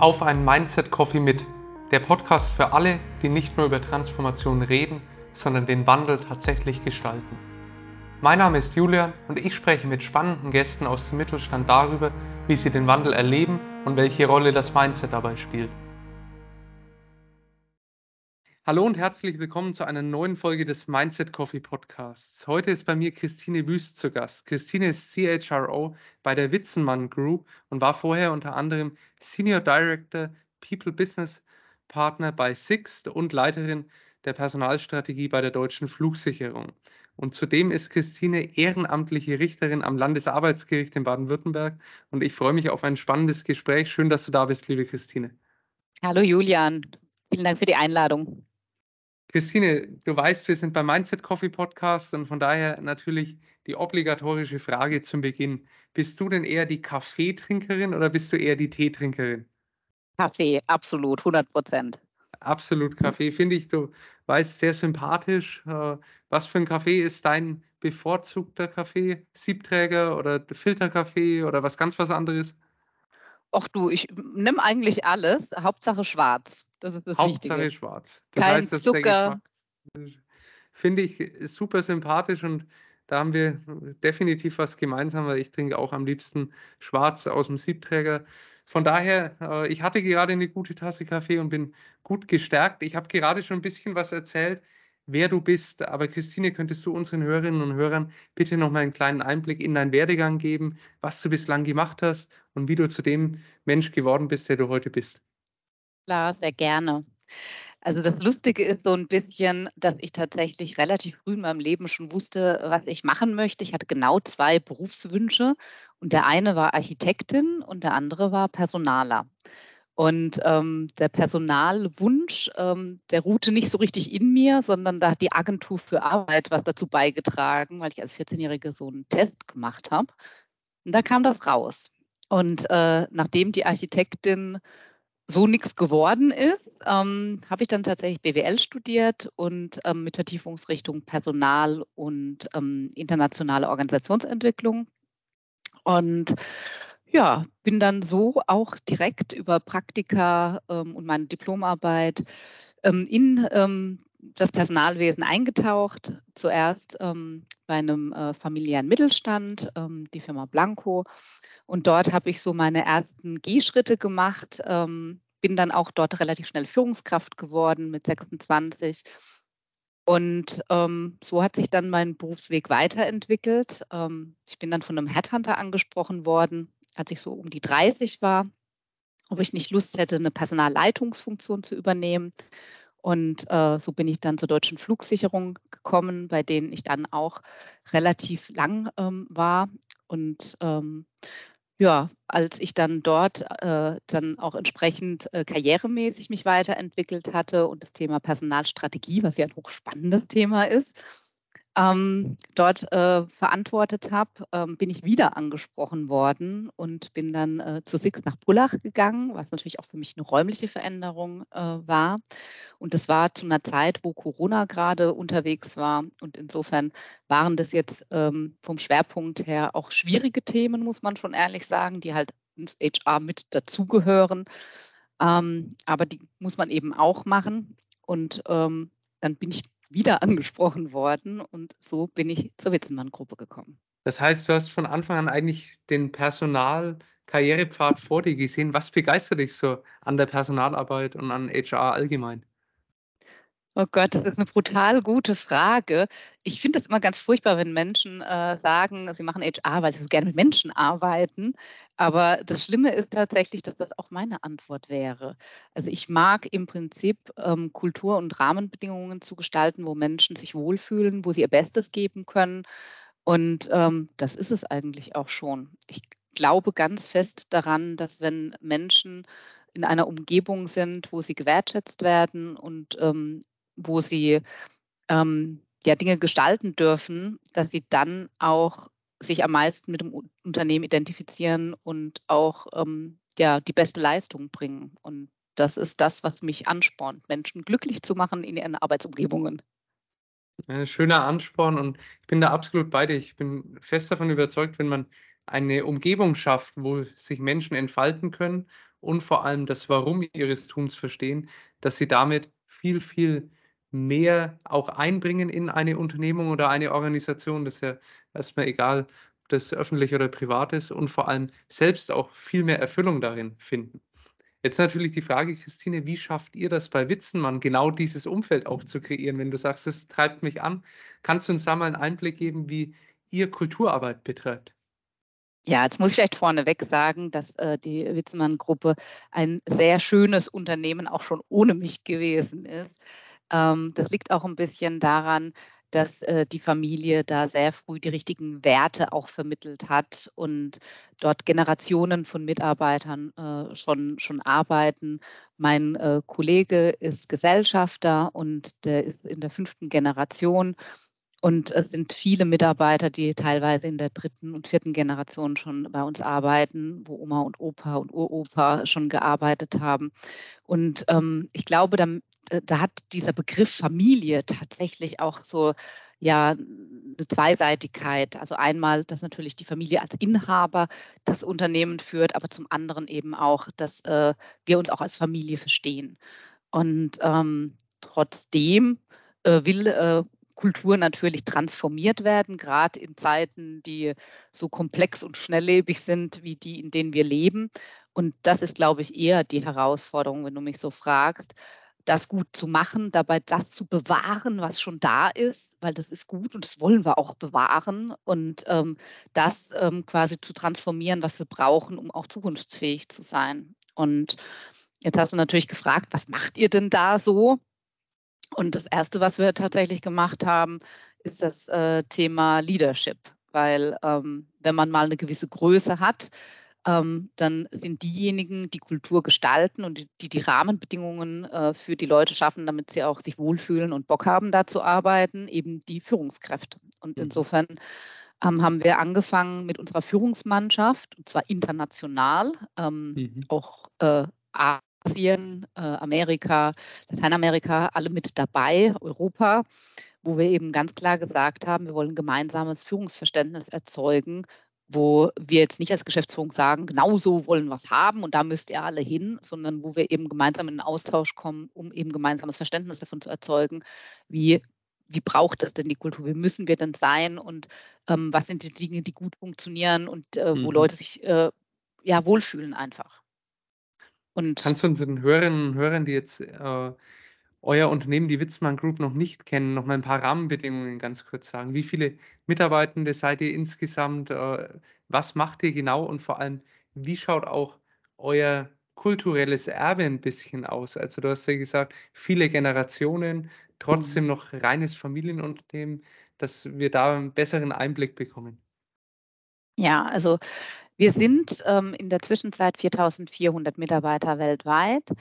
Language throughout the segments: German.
Auf einen Mindset Coffee mit, der Podcast für alle, die nicht nur über Transformation reden, sondern den Wandel tatsächlich gestalten. Mein Name ist Julian und ich spreche mit spannenden Gästen aus dem Mittelstand darüber, wie sie den Wandel erleben und welche Rolle das Mindset dabei spielt. Hallo und herzlich willkommen zu einer neuen Folge des Mindset Coffee Podcasts. Heute ist bei mir Christine Wüst zu Gast. Christine ist CHRO bei der Witzenmann Group und war vorher unter anderem Senior Director People Business Partner bei Sixt und Leiterin der Personalstrategie bei der Deutschen Flugsicherung. Und zudem ist Christine ehrenamtliche Richterin am Landesarbeitsgericht in Baden-Württemberg. Und ich freue mich auf ein spannendes Gespräch. Schön, dass du da bist, liebe Christine. Hallo Julian. Vielen Dank für die Einladung. Christine, du weißt, wir sind beim Mindset Coffee Podcast und von daher natürlich die obligatorische Frage zum Beginn. Bist du denn eher die Kaffeetrinkerin oder bist du eher die Teetrinkerin? Kaffee, absolut, 100 Prozent. Absolut Kaffee, finde ich. Du weißt, sehr sympathisch. Äh, was für ein Kaffee ist dein bevorzugter Kaffee? Siebträger oder Filterkaffee oder was ganz was anderes? Ach du, ich nehme eigentlich alles. Hauptsache schwarz. Das ist das Hauptsache Wichtige. schwarz. Das Kein heißt, Zucker. Finde ich super sympathisch und da haben wir definitiv was gemeinsam, weil ich trinke auch am liebsten schwarz aus dem Siebträger. Von daher, äh, ich hatte gerade eine gute Tasse Kaffee und bin gut gestärkt. Ich habe gerade schon ein bisschen was erzählt wer du bist. Aber Christine, könntest du unseren Hörerinnen und Hörern bitte noch mal einen kleinen Einblick in deinen Werdegang geben, was du bislang gemacht hast und wie du zu dem Mensch geworden bist, der du heute bist? Klar, sehr gerne. Also das Lustige ist so ein bisschen, dass ich tatsächlich relativ früh in meinem Leben schon wusste, was ich machen möchte. Ich hatte genau zwei Berufswünsche und der eine war Architektin und der andere war Personaler. Und ähm, der Personalwunsch, ähm, der ruhte nicht so richtig in mir, sondern da hat die Agentur für Arbeit was dazu beigetragen, weil ich als 14-Jährige so einen Test gemacht habe. Und da kam das raus. Und äh, nachdem die Architektin so nichts geworden ist, ähm, habe ich dann tatsächlich BWL studiert und ähm, mit Vertiefungsrichtung Personal und ähm, internationale Organisationsentwicklung. Und ja, bin dann so auch direkt über Praktika ähm, und meine Diplomarbeit ähm, in ähm, das Personalwesen eingetaucht. Zuerst ähm, bei einem äh, familiären Mittelstand, ähm, die Firma Blanco. Und dort habe ich so meine ersten Gehschritte gemacht, ähm, bin dann auch dort relativ schnell Führungskraft geworden mit 26. Und ähm, so hat sich dann mein Berufsweg weiterentwickelt. Ähm, ich bin dann von einem Headhunter angesprochen worden, als ich so um die 30 war, ob ich nicht Lust hätte, eine Personalleitungsfunktion zu übernehmen. Und äh, so bin ich dann zur deutschen Flugsicherung gekommen, bei denen ich dann auch relativ lang ähm, war. Und ähm, ja, als ich dann dort äh, dann auch entsprechend äh, karrieremäßig mich weiterentwickelt hatte und das Thema Personalstrategie, was ja ein hochspannendes Thema ist, ähm, dort äh, verantwortet habe, ähm, bin ich wieder angesprochen worden und bin dann äh, zu Six nach Pullach gegangen, was natürlich auch für mich eine räumliche Veränderung äh, war. Und das war zu einer Zeit, wo Corona gerade unterwegs war. Und insofern waren das jetzt ähm, vom Schwerpunkt her auch schwierige Themen, muss man schon ehrlich sagen, die halt ins HR mit dazugehören. Ähm, aber die muss man eben auch machen. Und ähm, dann bin ich wieder angesprochen worden und so bin ich zur Witzenmann-Gruppe gekommen. Das heißt, du hast von Anfang an eigentlich den Personal-Karrierepfad vor dir gesehen. Was begeistert dich so an der Personalarbeit und an HR allgemein? Oh Gott, das ist eine brutal gute Frage. Ich finde es immer ganz furchtbar, wenn Menschen äh, sagen, sie machen HR, weil sie so gerne mit Menschen arbeiten. Aber das Schlimme ist tatsächlich, dass das auch meine Antwort wäre. Also ich mag im Prinzip ähm, Kultur und Rahmenbedingungen zu gestalten, wo Menschen sich wohlfühlen, wo sie ihr Bestes geben können. Und ähm, das ist es eigentlich auch schon. Ich glaube ganz fest daran, dass wenn Menschen in einer Umgebung sind, wo sie gewertschätzt werden und ähm, wo sie ähm, ja Dinge gestalten dürfen, dass sie dann auch sich am meisten mit dem Unternehmen identifizieren und auch ähm, ja die beste Leistung bringen. Und das ist das, was mich anspornt, Menschen glücklich zu machen in ihren Arbeitsumgebungen. Schöner Ansporn und ich bin da absolut bei dir. Ich bin fest davon überzeugt, wenn man eine Umgebung schafft, wo sich Menschen entfalten können und vor allem das Warum ihres Tuns verstehen, dass sie damit viel, viel mehr auch einbringen in eine Unternehmung oder eine Organisation. Das ist ja erstmal egal, ob das öffentlich oder privat ist und vor allem selbst auch viel mehr Erfüllung darin finden. Jetzt natürlich die Frage, Christine, wie schafft ihr das bei Witzenmann, genau dieses Umfeld auch zu kreieren? Wenn du sagst, es treibt mich an, kannst du uns da mal einen Einblick geben, wie ihr Kulturarbeit betreibt? Ja, jetzt muss ich vielleicht vorneweg sagen, dass äh, die Witzemann-Gruppe ein sehr schönes Unternehmen auch schon ohne mich gewesen ist. Ähm, das liegt auch ein bisschen daran, dass äh, die Familie da sehr früh die richtigen Werte auch vermittelt hat und dort Generationen von Mitarbeitern äh, schon, schon arbeiten. Mein äh, Kollege ist Gesellschafter und der ist in der fünften Generation. Und es sind viele Mitarbeiter, die teilweise in der dritten und vierten Generation schon bei uns arbeiten, wo Oma und Opa und Uropa schon gearbeitet haben. Und ähm, ich glaube, da, da hat dieser Begriff Familie tatsächlich auch so ja eine Zweiseitigkeit. Also einmal, dass natürlich die Familie als Inhaber das Unternehmen führt, aber zum anderen eben auch, dass äh, wir uns auch als Familie verstehen. Und ähm, trotzdem äh, will äh, Kultur natürlich transformiert werden, gerade in Zeiten, die so komplex und schnelllebig sind wie die, in denen wir leben. Und das ist, glaube ich, eher die Herausforderung, wenn du mich so fragst, das gut zu machen, dabei das zu bewahren, was schon da ist, weil das ist gut und das wollen wir auch bewahren und ähm, das ähm, quasi zu transformieren, was wir brauchen, um auch zukunftsfähig zu sein. Und jetzt hast du natürlich gefragt, was macht ihr denn da so? Und das Erste, was wir tatsächlich gemacht haben, ist das äh, Thema Leadership, weil ähm, wenn man mal eine gewisse Größe hat, ähm, dann sind diejenigen, die Kultur gestalten und die die Rahmenbedingungen äh, für die Leute schaffen, damit sie auch sich wohlfühlen und Bock haben, da zu arbeiten, eben die Führungskräfte. Und mhm. insofern ähm, haben wir angefangen mit unserer Führungsmannschaft, und zwar international, ähm, mhm. auch äh, Asien, äh, Amerika, Lateinamerika, alle mit dabei, Europa, wo wir eben ganz klar gesagt haben, wir wollen gemeinsames Führungsverständnis erzeugen, wo wir jetzt nicht als Geschäftsführung sagen, genau so wollen wir es haben und da müsst ihr alle hin, sondern wo wir eben gemeinsam in den Austausch kommen, um eben gemeinsames Verständnis davon zu erzeugen, wie, wie braucht das denn die Kultur, wie müssen wir denn sein und ähm, was sind die Dinge, die gut funktionieren und äh, wo mhm. Leute sich äh, ja wohlfühlen einfach. Und Kannst du unseren Hörerinnen und Hörern, die jetzt äh, euer Unternehmen, die Witzmann Group, noch nicht kennen, noch mal ein paar Rahmenbedingungen ganz kurz sagen? Wie viele Mitarbeitende seid ihr insgesamt? Äh, was macht ihr genau? Und vor allem, wie schaut auch euer kulturelles Erbe ein bisschen aus? Also du hast ja gesagt, viele Generationen, trotzdem mhm. noch reines Familienunternehmen, dass wir da einen besseren Einblick bekommen. Ja, also wir sind ähm, in der Zwischenzeit 4.400 Mitarbeiter weltweit.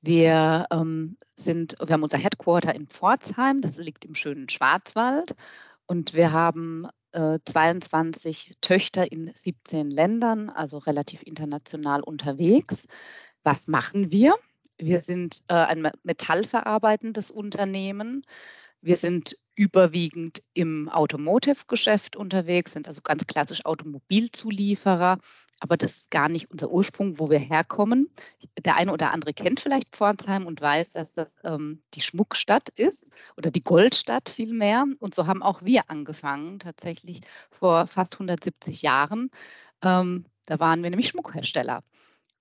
Wir ähm, sind, wir haben unser Headquarter in Pforzheim, das liegt im schönen Schwarzwald. Und wir haben äh, 22 Töchter in 17 Ländern, also relativ international unterwegs. Was machen wir? Wir sind äh, ein metallverarbeitendes Unternehmen. Wir sind überwiegend im Automotive-Geschäft unterwegs, sind also ganz klassisch Automobilzulieferer. Aber das ist gar nicht unser Ursprung, wo wir herkommen. Der eine oder andere kennt vielleicht Pforzheim und weiß, dass das ähm, die Schmuckstadt ist oder die Goldstadt vielmehr. Und so haben auch wir angefangen, tatsächlich vor fast 170 Jahren. Ähm, da waren wir nämlich Schmuckhersteller.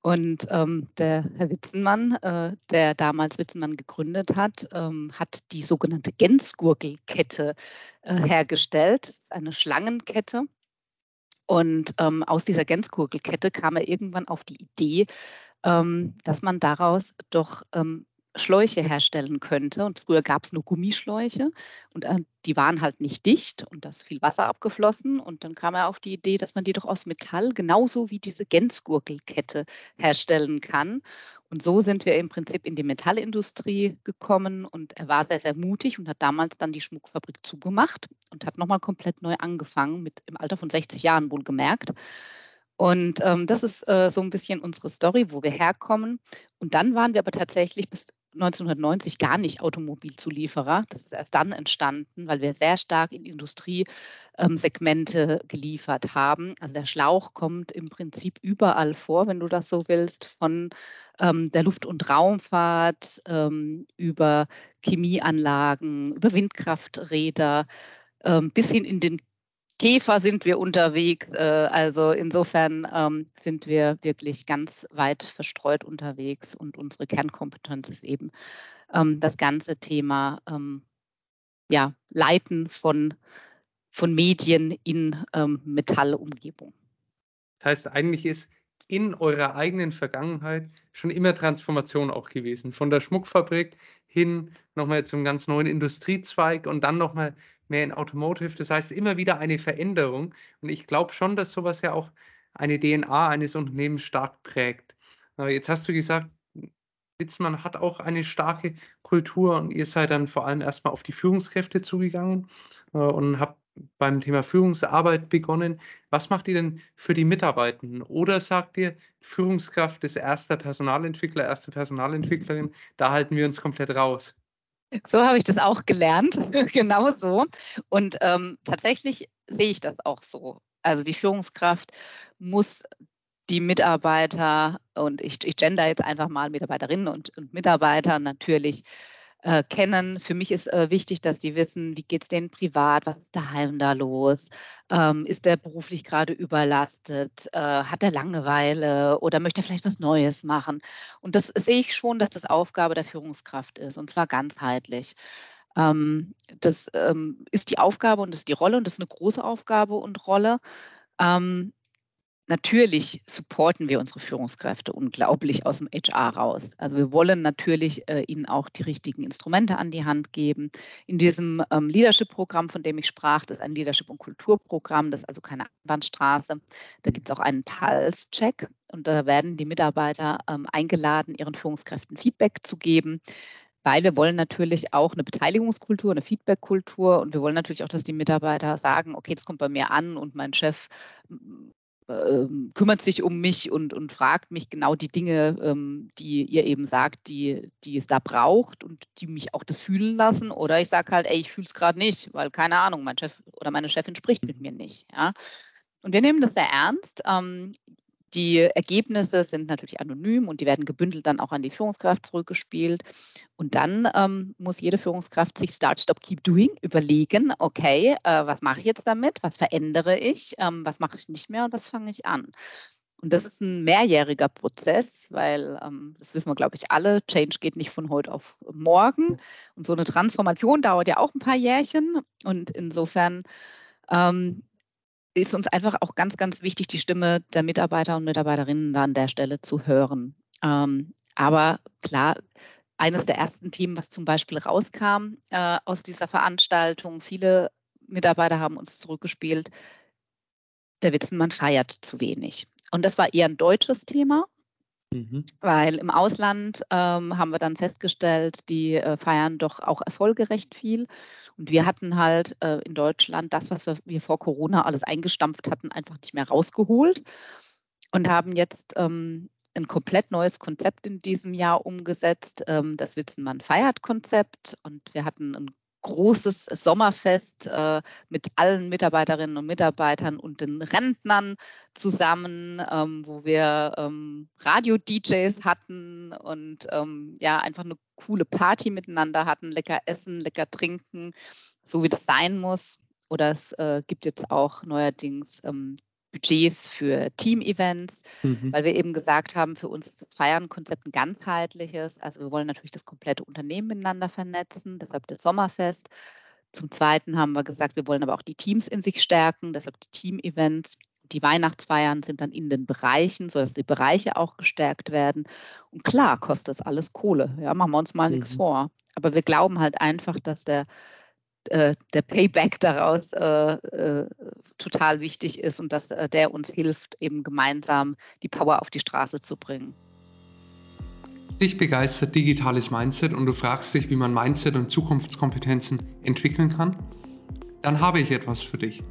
Und ähm, der Herr Witzenmann, äh, der damals Witzenmann gegründet hat, ähm, hat die sogenannte Gänsgurgelkette äh, hergestellt. Das ist eine Schlangenkette. Und ähm, aus dieser Gänsgurgelkette kam er irgendwann auf die Idee, ähm, dass man daraus doch ähm, Schläuche herstellen könnte. Und früher gab es nur Gummischläuche und äh, die waren halt nicht dicht und da ist viel Wasser abgeflossen. Und dann kam er auf die Idee, dass man die doch aus Metall genauso wie diese Gänsgurkelkette herstellen kann. Und so sind wir im Prinzip in die Metallindustrie gekommen und er war sehr, sehr mutig und hat damals dann die Schmuckfabrik zugemacht und hat nochmal komplett neu angefangen, mit im Alter von 60 Jahren wohl gemerkt. Und ähm, das ist äh, so ein bisschen unsere Story, wo wir herkommen. Und dann waren wir aber tatsächlich bis 1990 gar nicht Automobilzulieferer. Das ist erst dann entstanden, weil wir sehr stark in Industriesegmente ähm, geliefert haben. Also der Schlauch kommt im Prinzip überall vor, wenn du das so willst, von ähm, der Luft- und Raumfahrt ähm, über Chemieanlagen, über Windkrafträder bis hin in den Käfer sind wir unterwegs. Äh, also insofern ähm, sind wir wirklich ganz weit verstreut unterwegs und unsere Kernkompetenz ist eben ähm, das ganze Thema ähm, ja, Leiten von, von Medien in Metallumgebung. Das heißt, eigentlich ist in eurer eigenen Vergangenheit schon immer Transformation auch gewesen. Von der Schmuckfabrik hin nochmal zum ganz neuen Industriezweig und dann nochmal mehr in Automotive. Das heißt, immer wieder eine Veränderung. Und ich glaube schon, dass sowas ja auch eine DNA eines Unternehmens stark prägt. Äh, jetzt hast du gesagt, Witzmann hat auch eine starke Kultur und ihr seid dann vor allem erstmal auf die Führungskräfte zugegangen äh, und habt beim Thema Führungsarbeit begonnen. Was macht ihr denn für die Mitarbeitenden? Oder sagt ihr, Führungskraft ist erster Personalentwickler, erste Personalentwicklerin, da halten wir uns komplett raus? So habe ich das auch gelernt, genau so. Und ähm, tatsächlich sehe ich das auch so. Also die Führungskraft muss die Mitarbeiter und ich, ich gender jetzt einfach mal Mitarbeiterinnen und, und Mitarbeiter natürlich äh, kennen. Für mich ist äh, wichtig, dass die wissen, wie geht es denen privat, was ist daheim da los, ähm, ist der beruflich gerade überlastet, äh, hat er Langeweile oder möchte er vielleicht was Neues machen. Und das sehe ich schon, dass das Aufgabe der Führungskraft ist und zwar ganzheitlich. Ähm, das ähm, ist die Aufgabe und das ist die Rolle und das ist eine große Aufgabe und Rolle. Ähm, Natürlich supporten wir unsere Führungskräfte unglaublich aus dem HR raus. Also wir wollen natürlich äh, ihnen auch die richtigen Instrumente an die Hand geben. In diesem ähm, Leadership-Programm, von dem ich sprach, das ist ein Leadership- und Kulturprogramm, das ist also keine Einbahnstraße. Da gibt es auch einen Pulse-Check und da werden die Mitarbeiter ähm, eingeladen, ihren Führungskräften Feedback zu geben weil wir wollen natürlich auch eine Beteiligungskultur, eine Feedbackkultur und wir wollen natürlich auch, dass die Mitarbeiter sagen, okay, das kommt bei mir an und mein Chef ähm, kümmert sich um mich und, und fragt mich genau die Dinge, ähm, die ihr eben sagt, die, die es da braucht und die mich auch das fühlen lassen. Oder ich sage halt, ey, ich fühle es gerade nicht, weil keine Ahnung, mein Chef oder meine Chefin spricht mit mir nicht. Ja? Und wir nehmen das sehr ernst. Ähm, die Ergebnisse sind natürlich anonym und die werden gebündelt dann auch an die Führungskraft zurückgespielt. Und dann ähm, muss jede Führungskraft sich Start, Stop, Keep Doing überlegen, okay, äh, was mache ich jetzt damit? Was verändere ich? Ähm, was mache ich nicht mehr und was fange ich an? Und das ist ein mehrjähriger Prozess, weil ähm, das wissen wir, glaube ich, alle. Change geht nicht von heute auf morgen. Und so eine Transformation dauert ja auch ein paar Jährchen. Und insofern ähm, ist uns einfach auch ganz, ganz wichtig, die Stimme der Mitarbeiter und Mitarbeiterinnen da an der Stelle zu hören. Ähm, aber klar, eines der ersten Themen, was zum Beispiel rauskam äh, aus dieser Veranstaltung, viele Mitarbeiter haben uns zurückgespielt, der Witzenmann feiert zu wenig. Und das war eher ein deutsches Thema. Mhm. Weil im Ausland ähm, haben wir dann festgestellt, die äh, feiern doch auch erfolgerecht viel. Und wir hatten halt äh, in Deutschland das, was wir, wir, vor Corona alles eingestampft hatten, einfach nicht mehr rausgeholt und haben jetzt ähm, ein komplett neues Konzept in diesem Jahr umgesetzt, ähm, das Witzenmann feiert Konzept. Und wir hatten ein großes Sommerfest äh, mit allen Mitarbeiterinnen und Mitarbeitern und den Rentnern zusammen, ähm, wo wir ähm, Radio-DJs hatten und ähm, ja, einfach eine coole Party miteinander hatten, lecker essen, lecker trinken, so wie das sein muss. Oder es äh, gibt jetzt auch neuerdings ähm, Budgets für Team-Events, mhm. weil wir eben gesagt haben, für uns ist das Feiern-Konzept ein ganzheitliches. Also wir wollen natürlich das komplette Unternehmen miteinander vernetzen, deshalb das Sommerfest. Zum Zweiten haben wir gesagt, wir wollen aber auch die Teams in sich stärken, deshalb die Team-Events. Die Weihnachtsfeiern sind dann in den Bereichen, sodass die Bereiche auch gestärkt werden. Und klar kostet das alles Kohle. Ja, machen wir uns mal mhm. nichts vor. Aber wir glauben halt einfach, dass der äh, der Payback daraus äh, äh, total wichtig ist und dass äh, der uns hilft, eben gemeinsam die Power auf die Straße zu bringen. Dich begeistert digitales Mindset und du fragst dich, wie man Mindset und Zukunftskompetenzen entwickeln kann? Dann habe ich etwas für dich.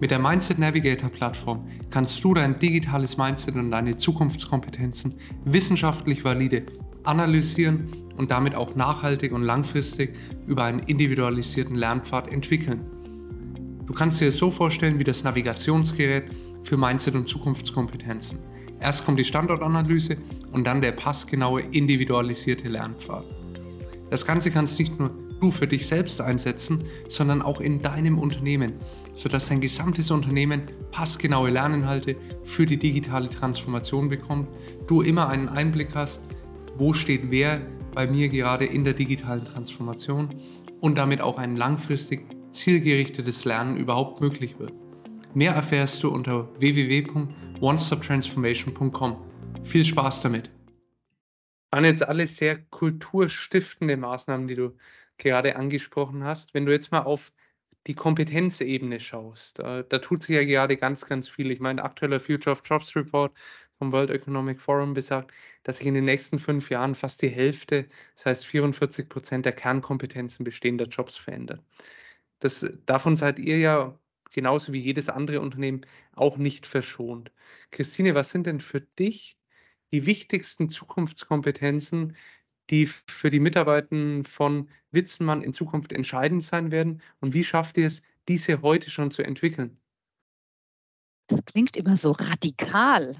Mit der Mindset Navigator Plattform kannst du dein digitales Mindset und deine Zukunftskompetenzen wissenschaftlich valide analysieren und damit auch nachhaltig und langfristig über einen individualisierten Lernpfad entwickeln. Du kannst dir es so vorstellen wie das Navigationsgerät für Mindset und Zukunftskompetenzen. Erst kommt die Standortanalyse und dann der passgenaue individualisierte Lernpfad. Das Ganze kannst nicht nur du für dich selbst einsetzen, sondern auch in deinem Unternehmen, sodass dein gesamtes Unternehmen passgenaue Lerninhalte für die digitale Transformation bekommt, du immer einen Einblick hast, wo steht wer bei mir gerade in der digitalen Transformation und damit auch ein langfristig zielgerichtetes Lernen überhaupt möglich wird. Mehr erfährst du unter www.onestoptransformation.com. Viel Spaß damit! Waren jetzt alles sehr kulturstiftende Maßnahmen, die du gerade angesprochen hast. Wenn du jetzt mal auf die Kompetenzebene schaust, da, da tut sich ja gerade ganz, ganz viel. Ich meine, aktueller Future of Jobs Report vom World Economic Forum besagt, dass sich in den nächsten fünf Jahren fast die Hälfte, das heißt 44 Prozent der Kernkompetenzen bestehender Jobs verändert. Das, davon seid ihr ja genauso wie jedes andere Unternehmen auch nicht verschont. Christine, was sind denn für dich die wichtigsten Zukunftskompetenzen, die für die Mitarbeiter von Witzenmann in Zukunft entscheidend sein werden? Und wie schafft ihr es, diese heute schon zu entwickeln? Das klingt immer so radikal.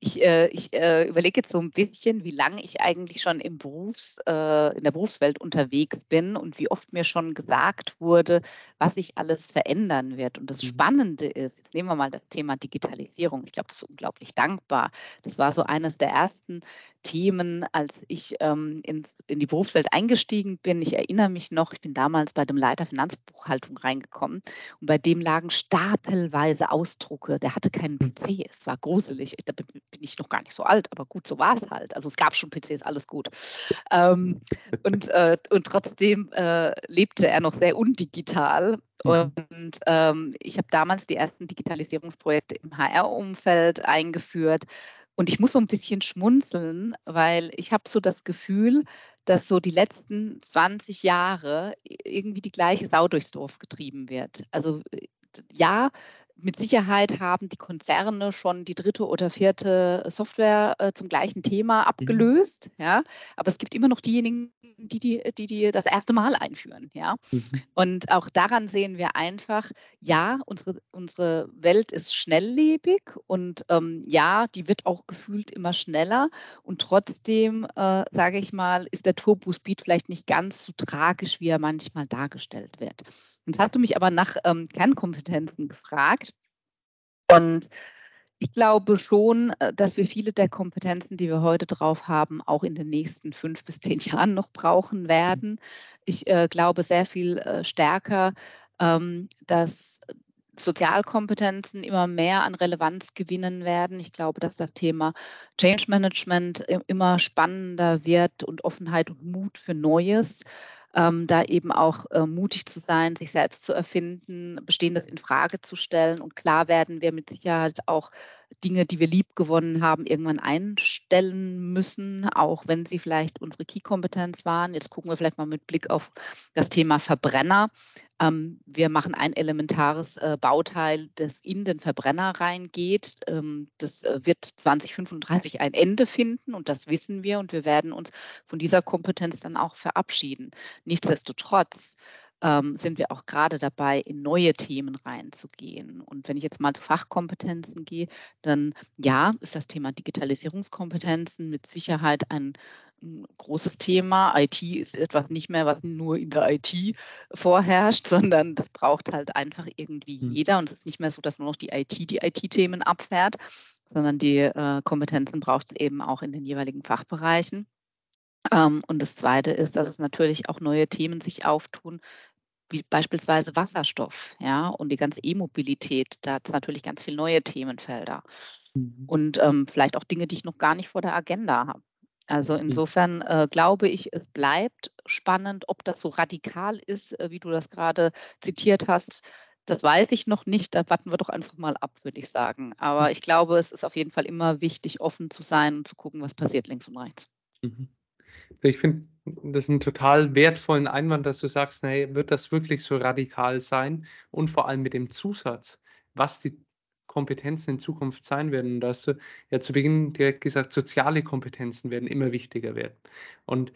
Ich, äh, ich äh, überlege jetzt so ein bisschen, wie lange ich eigentlich schon im Berufs, äh, in der Berufswelt unterwegs bin und wie oft mir schon gesagt wurde, was sich alles verändern wird. Und das mhm. Spannende ist, jetzt nehmen wir mal das Thema Digitalisierung. Ich glaube, das ist unglaublich dankbar. Das war so eines der ersten Themen, als ich ähm, ins, in die Berufswelt eingestiegen bin. Ich erinnere mich noch, ich bin damals bei dem Leiter Finanzbuchhaltung reingekommen und bei dem lagen stapelweise Ausdrucke. Der hatte keinen hm. PC. Es war gruselig. Da bin ich noch gar nicht so alt, aber gut, so war es halt. Also es gab schon PCs, alles gut. Ähm, und, äh, und trotzdem äh, lebte er noch sehr undigital. Mhm. Und ähm, ich habe damals die ersten Digitalisierungsprojekte im HR-Umfeld eingeführt und ich muss so ein bisschen schmunzeln, weil ich habe so das Gefühl, dass so die letzten 20 Jahre irgendwie die gleiche Sau durchs Dorf getrieben wird. Also äh, ja, mit Sicherheit haben die Konzerne schon die dritte oder vierte Software äh, zum gleichen Thema mhm. abgelöst, mhm. ja. Aber es gibt immer noch diejenigen, die die, die, die das erste Mal einführen, ja. Mhm. Und auch daran sehen wir einfach, ja, unsere, unsere Welt ist schnelllebig und ähm, ja, die wird auch gefühlt immer schneller und trotzdem, äh, sage ich mal, ist der Turbo-Speed vielleicht nicht ganz so tragisch, wie er manchmal dargestellt wird. Jetzt hast du mich aber nach ähm, Kernkompetenzen gefragt. Und ich glaube schon, äh, dass wir viele der Kompetenzen, die wir heute drauf haben, auch in den nächsten fünf bis zehn Jahren noch brauchen werden. Ich äh, glaube sehr viel äh, stärker, ähm, dass Sozialkompetenzen immer mehr an Relevanz gewinnen werden. Ich glaube, dass das Thema Change Management immer spannender wird und Offenheit und Mut für Neues ähm, da eben auch äh, mutig zu sein, sich selbst zu erfinden, Bestehendes in Frage zu stellen. Und klar werden wir mit Sicherheit auch Dinge, die wir lieb gewonnen haben, irgendwann einstellen müssen, auch wenn sie vielleicht unsere Key-Kompetenz waren. Jetzt gucken wir vielleicht mal mit Blick auf das Thema Verbrenner. Ähm, wir machen ein elementares äh, Bauteil, das in den Verbrenner reingeht. Ähm, das äh, wird 2035 ein Ende finden und das wissen wir und wir werden uns von dieser Kompetenz dann auch verabschieden. Nichtsdestotrotz ähm, sind wir auch gerade dabei, in neue Themen reinzugehen. Und wenn ich jetzt mal zu Fachkompetenzen gehe, dann ja, ist das Thema Digitalisierungskompetenzen mit Sicherheit ein, ein großes Thema. IT ist etwas nicht mehr, was nur in der IT vorherrscht, sondern das braucht halt einfach irgendwie hm. jeder. Und es ist nicht mehr so, dass nur noch die IT die IT-Themen abfährt, sondern die äh, Kompetenzen braucht es eben auch in den jeweiligen Fachbereichen. Ähm, und das Zweite ist, dass es natürlich auch neue Themen sich auftun, wie beispielsweise Wasserstoff, ja, und die ganze E-Mobilität. Da hat es natürlich ganz viele neue Themenfelder. Mhm. Und ähm, vielleicht auch Dinge, die ich noch gar nicht vor der Agenda habe. Also insofern äh, glaube ich, es bleibt spannend, ob das so radikal ist, äh, wie du das gerade zitiert hast. Das weiß ich noch nicht. Da warten wir doch einfach mal ab, würde ich sagen. Aber mhm. ich glaube, es ist auf jeden Fall immer wichtig, offen zu sein und zu gucken, was passiert links und rechts. Mhm. Ich finde das einen total wertvollen Einwand, dass du sagst, nee, wird das wirklich so radikal sein? Und vor allem mit dem Zusatz, was die Kompetenzen in Zukunft sein werden. Und da hast du ja zu Beginn direkt gesagt, soziale Kompetenzen werden immer wichtiger werden. Und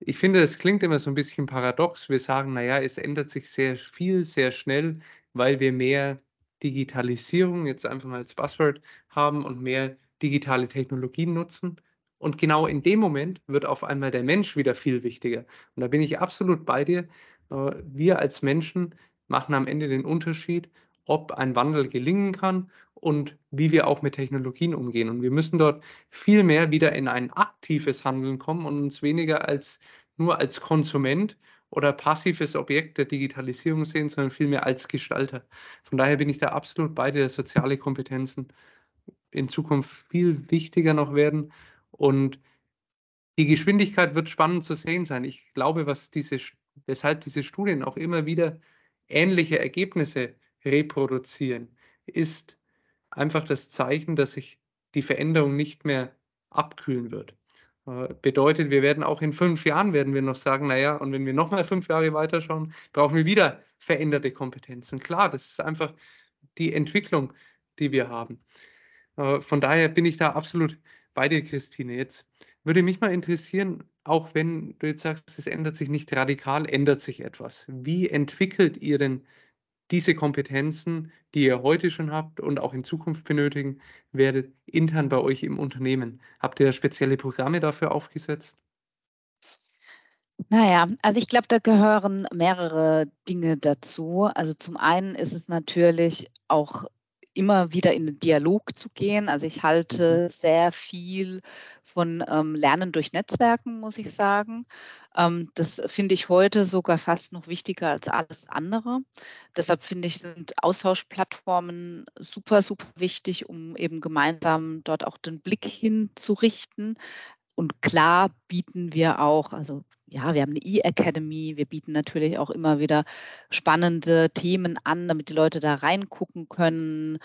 ich finde, das klingt immer so ein bisschen paradox. Wir sagen, naja, es ändert sich sehr viel, sehr schnell, weil wir mehr Digitalisierung jetzt einfach mal als Buzzword haben und mehr digitale Technologien nutzen. Und genau in dem Moment wird auf einmal der Mensch wieder viel wichtiger. Und da bin ich absolut bei dir. Äh, wir als Menschen machen am Ende den Unterschied, ob ein Wandel gelingen kann und wie wir auch mit Technologien umgehen. Und wir müssen dort viel mehr wieder in ein aktives Handeln kommen und uns weniger als nur als Konsument oder passives Objekt der Digitalisierung sehen, sondern vielmehr als Gestalter. Von daher bin ich da absolut bei dir, dass soziale Kompetenzen in Zukunft viel wichtiger noch werden. Und die Geschwindigkeit wird spannend zu sehen sein. Ich glaube, was diese, weshalb diese Studien auch immer wieder ähnliche Ergebnisse reproduzieren, ist einfach das Zeichen, dass sich die Veränderung nicht mehr abkühlen wird. Äh, bedeutet, wir werden auch in fünf Jahren werden wir noch sagen, naja, und wenn wir nochmal fünf Jahre weiterschauen, brauchen wir wieder veränderte Kompetenzen. Klar, das ist einfach die Entwicklung, die wir haben. Äh, von daher bin ich da absolut bei dir, Christine. Jetzt würde mich mal interessieren, auch wenn du jetzt sagst, es ändert sich nicht radikal, ändert sich etwas. Wie entwickelt ihr denn diese Kompetenzen, die ihr heute schon habt und auch in Zukunft benötigen werdet, intern bei euch im Unternehmen? Habt ihr spezielle Programme dafür aufgesetzt? Naja, also ich glaube, da gehören mehrere Dinge dazu. Also zum einen ist es natürlich auch immer wieder in den Dialog zu gehen. Also ich halte mhm. sehr viel von ähm, Lernen durch Netzwerken, muss ich sagen. Ähm, das finde ich heute sogar fast noch wichtiger als alles andere. Deshalb finde ich, sind Austauschplattformen super, super wichtig, um eben gemeinsam dort auch den Blick hinzurichten. Und klar bieten wir auch, also ja, wir haben eine E-Academy, wir bieten natürlich auch immer wieder spannende Themen an, damit die Leute da reingucken können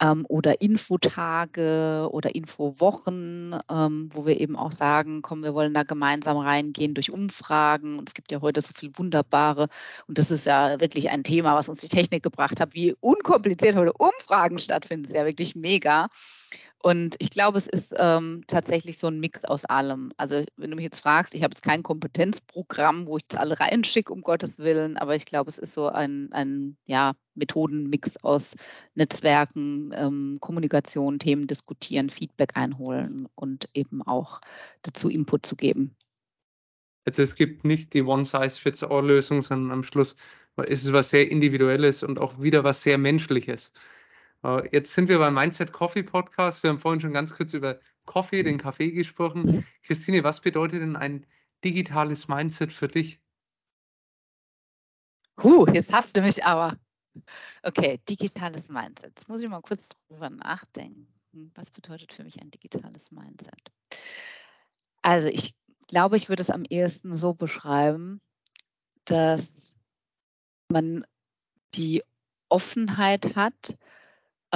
ähm, oder Infotage oder Infowochen, ähm, wo wir eben auch sagen, komm, wir wollen da gemeinsam reingehen durch Umfragen. Und es gibt ja heute so viel wunderbare, und das ist ja wirklich ein Thema, was uns die Technik gebracht hat, wie unkompliziert heute Umfragen stattfinden. Das ist ja wirklich mega. Und ich glaube, es ist ähm, tatsächlich so ein Mix aus allem. Also wenn du mich jetzt fragst, ich habe jetzt kein Kompetenzprogramm, wo ich jetzt alle reinschicke, um Gottes Willen, aber ich glaube, es ist so ein, ein ja, Methodenmix aus Netzwerken, ähm, Kommunikation, Themen diskutieren, Feedback einholen und eben auch dazu Input zu geben. Also es gibt nicht die One-Size-Fits-All-Lösung, sondern am Schluss ist es was sehr Individuelles und auch wieder was sehr Menschliches. Äh, jetzt sind wir beim Mindset Coffee Podcast. Wir haben vorhin schon ganz kurz über Coffee, den Kaffee gesprochen. Christine, was bedeutet denn ein digitales Mindset für dich? Huh, jetzt hast du mich aber. Okay, digitales Mindset. Jetzt muss ich mal kurz drüber nachdenken. Was bedeutet für mich ein digitales Mindset? Also ich glaube, ich würde es am ehesten so beschreiben, dass man die Offenheit hat,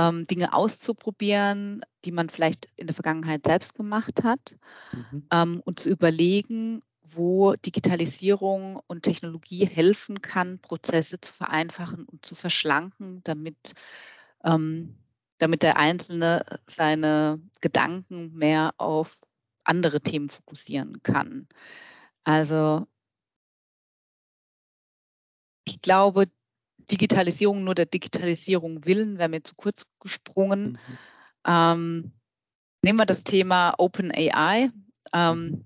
ähm, Dinge auszuprobieren, die man vielleicht in der Vergangenheit selbst gemacht hat mhm. ähm, und zu überlegen, wo Digitalisierung und Technologie helfen kann, Prozesse zu vereinfachen und zu verschlanken, damit, ähm, damit der Einzelne seine Gedanken mehr auf andere Themen fokussieren kann. Also ich glaube, Digitalisierung nur der Digitalisierung willen, wäre mir zu kurz gesprungen. Mhm. Ähm, nehmen wir das Thema Open AI. Ähm, mhm.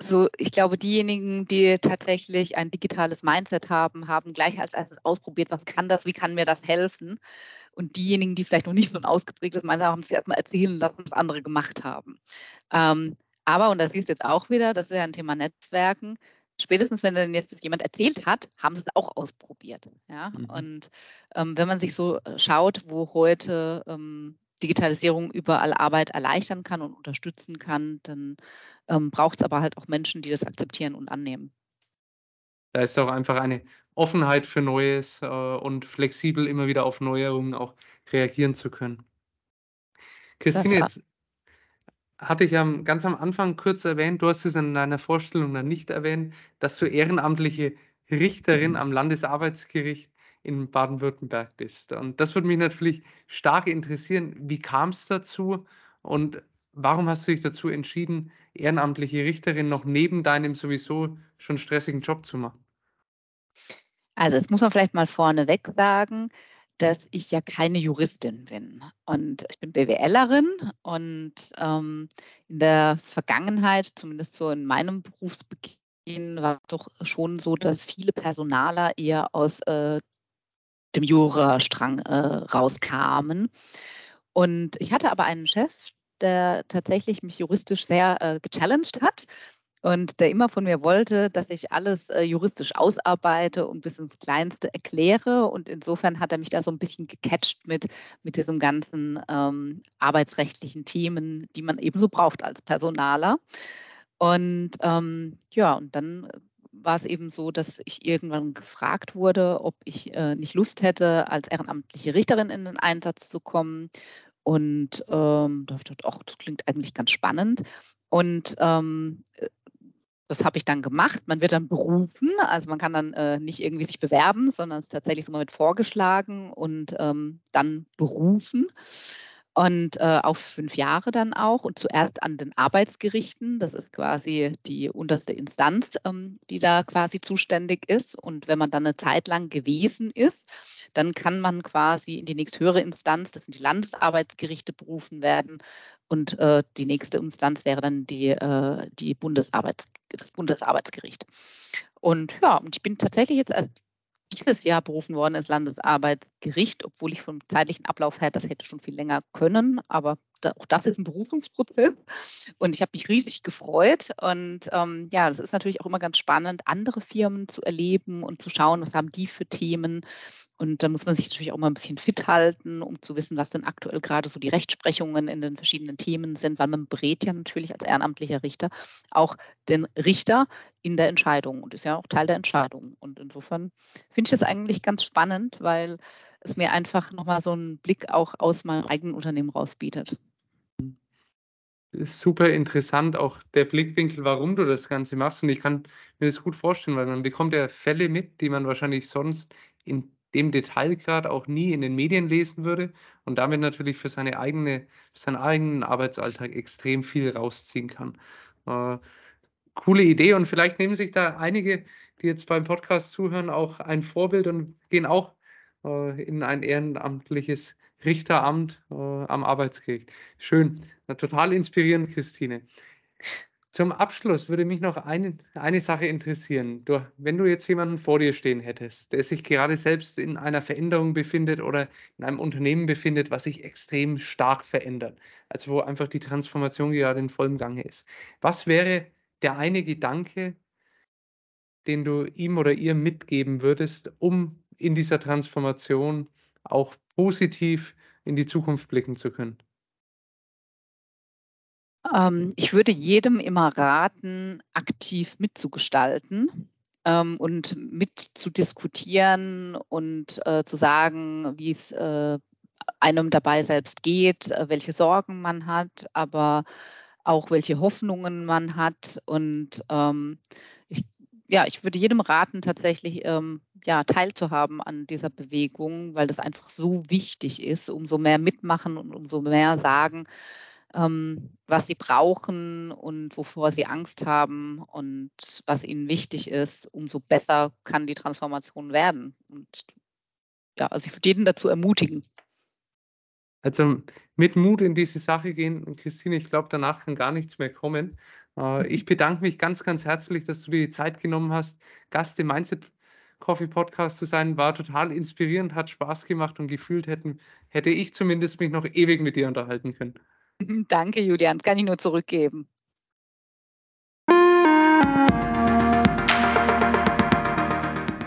so, ich glaube, diejenigen, die tatsächlich ein digitales Mindset haben, haben gleich als erstes ausprobiert, was kann das, wie kann mir das helfen? Und diejenigen, die vielleicht noch nicht so ein ausgeprägtes Mindset haben, sich erstmal erzählen lassen, was andere gemacht haben. Ähm, aber, und das siehst du jetzt auch wieder, das ist ja ein Thema Netzwerken, spätestens wenn dann jetzt das jemand erzählt hat, haben sie es auch ausprobiert. Ja? Mhm. Und ähm, wenn man sich so äh, schaut, wo heute ähm, Digitalisierung überall Arbeit erleichtern kann und unterstützen kann, dann ähm, braucht es aber halt auch Menschen, die das akzeptieren und annehmen. Da ist auch einfach eine Offenheit für Neues äh, und flexibel immer wieder auf Neuerungen auch reagieren zu können. Christine, jetzt hatte ich ja ganz am Anfang kurz erwähnt, du hast es in deiner Vorstellung dann nicht erwähnt, dass du ehrenamtliche Richterin am Landesarbeitsgericht in Baden-Württemberg bist. Und das würde mich natürlich stark interessieren. Wie kam es dazu und warum hast du dich dazu entschieden, ehrenamtliche Richterin noch neben deinem sowieso schon stressigen Job zu machen? Also, das muss man vielleicht mal vorneweg sagen, dass ich ja keine Juristin bin. Und ich bin BWLerin und ähm, in der Vergangenheit, zumindest so in meinem Berufsbeginn, war doch schon so, dass viele Personaler eher aus äh, dem Jurastrang äh, rauskamen. Und ich hatte aber einen Chef, der tatsächlich mich juristisch sehr äh, gechallenged hat und der immer von mir wollte, dass ich alles äh, juristisch ausarbeite und bis ins Kleinste erkläre. Und insofern hat er mich da so ein bisschen gecatcht mit, mit diesem ganzen ähm, arbeitsrechtlichen Themen, die man ebenso braucht als Personaler. Und ähm, ja, und dann war es eben so, dass ich irgendwann gefragt wurde, ob ich äh, nicht Lust hätte, als ehrenamtliche Richterin in den Einsatz zu kommen. Und ähm, da dachte ich, ach, das klingt eigentlich ganz spannend. Und ähm, das habe ich dann gemacht. Man wird dann berufen, also man kann dann äh, nicht irgendwie sich bewerben, sondern es ist tatsächlich so mal mit vorgeschlagen und ähm, dann berufen und äh, auf fünf Jahre dann auch und zuerst an den Arbeitsgerichten. Das ist quasi die unterste Instanz, ähm, die da quasi zuständig ist. Und wenn man dann eine Zeit lang gewesen ist, dann kann man quasi in die nächsthöhere Instanz, das sind die Landesarbeitsgerichte, berufen werden. Und äh, die nächste Instanz wäre dann die, äh, die Bundesarbeits, das Bundesarbeitsgericht. Und ja, und ich bin tatsächlich jetzt erst dieses Jahr berufen worden ins Landesarbeitsgericht, obwohl ich vom zeitlichen Ablauf her das hätte schon viel länger können. Aber auch das ist ein Berufungsprozess und ich habe mich riesig gefreut. Und ähm, ja, das ist natürlich auch immer ganz spannend, andere Firmen zu erleben und zu schauen, was haben die für Themen. Und da muss man sich natürlich auch mal ein bisschen fit halten, um zu wissen, was denn aktuell gerade so die Rechtsprechungen in den verschiedenen Themen sind, weil man berät ja natürlich als ehrenamtlicher Richter auch den Richter in der Entscheidung und ist ja auch Teil der Entscheidung. Und insofern finde ich das eigentlich ganz spannend, weil es mir einfach nochmal so einen Blick auch aus meinem eigenen Unternehmen rausbietet super interessant, auch der Blickwinkel, warum du das Ganze machst. Und ich kann mir das gut vorstellen, weil man bekommt ja Fälle mit, die man wahrscheinlich sonst in dem Detailgrad auch nie in den Medien lesen würde und damit natürlich für seine eigene, für seinen eigenen Arbeitsalltag extrem viel rausziehen kann. Äh, coole Idee und vielleicht nehmen sich da einige, die jetzt beim Podcast zuhören, auch ein Vorbild und gehen auch äh, in ein ehrenamtliches Richteramt äh, am Arbeitsgericht. Schön, Na, total inspirierend, Christine. Zum Abschluss würde mich noch eine, eine Sache interessieren. Du, wenn du jetzt jemanden vor dir stehen hättest, der sich gerade selbst in einer Veränderung befindet oder in einem Unternehmen befindet, was sich extrem stark verändert, also wo einfach die Transformation gerade in vollem Gange ist. Was wäre der eine Gedanke, den du ihm oder ihr mitgeben würdest, um in dieser Transformation auch positiv in die Zukunft blicken zu können? Ähm, ich würde jedem immer raten, aktiv mitzugestalten ähm, und mitzudiskutieren und äh, zu sagen, wie es äh, einem dabei selbst geht, äh, welche Sorgen man hat, aber auch welche Hoffnungen man hat. Und ähm, ich, ja, ich würde jedem raten, tatsächlich ja, teilzuhaben an dieser Bewegung, weil das einfach so wichtig ist, umso mehr mitmachen und umso mehr sagen, ähm, was sie brauchen und wovor sie Angst haben und was ihnen wichtig ist, umso besser kann die Transformation werden. Und ja, also ich würde jeden dazu ermutigen. Also mit Mut in diese Sache gehen, Christine, ich glaube, danach kann gar nichts mehr kommen. Äh, ich bedanke mich ganz, ganz herzlich, dass du dir die Zeit genommen hast, Gast im Mindset Coffee Podcast zu sein. War total inspirierend, hat Spaß gemacht und gefühlt hätten, hätte ich zumindest mich noch ewig mit dir unterhalten können. Danke, Julian. Das kann ich nur zurückgeben.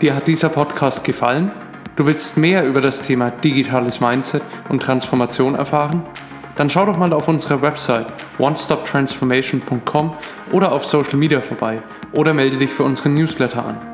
Dir hat dieser Podcast gefallen? Du willst mehr über das Thema digitales Mindset und Transformation erfahren? Dann schau doch mal auf unserer Website onestoptransformation.com oder auf Social Media vorbei oder melde dich für unseren Newsletter an.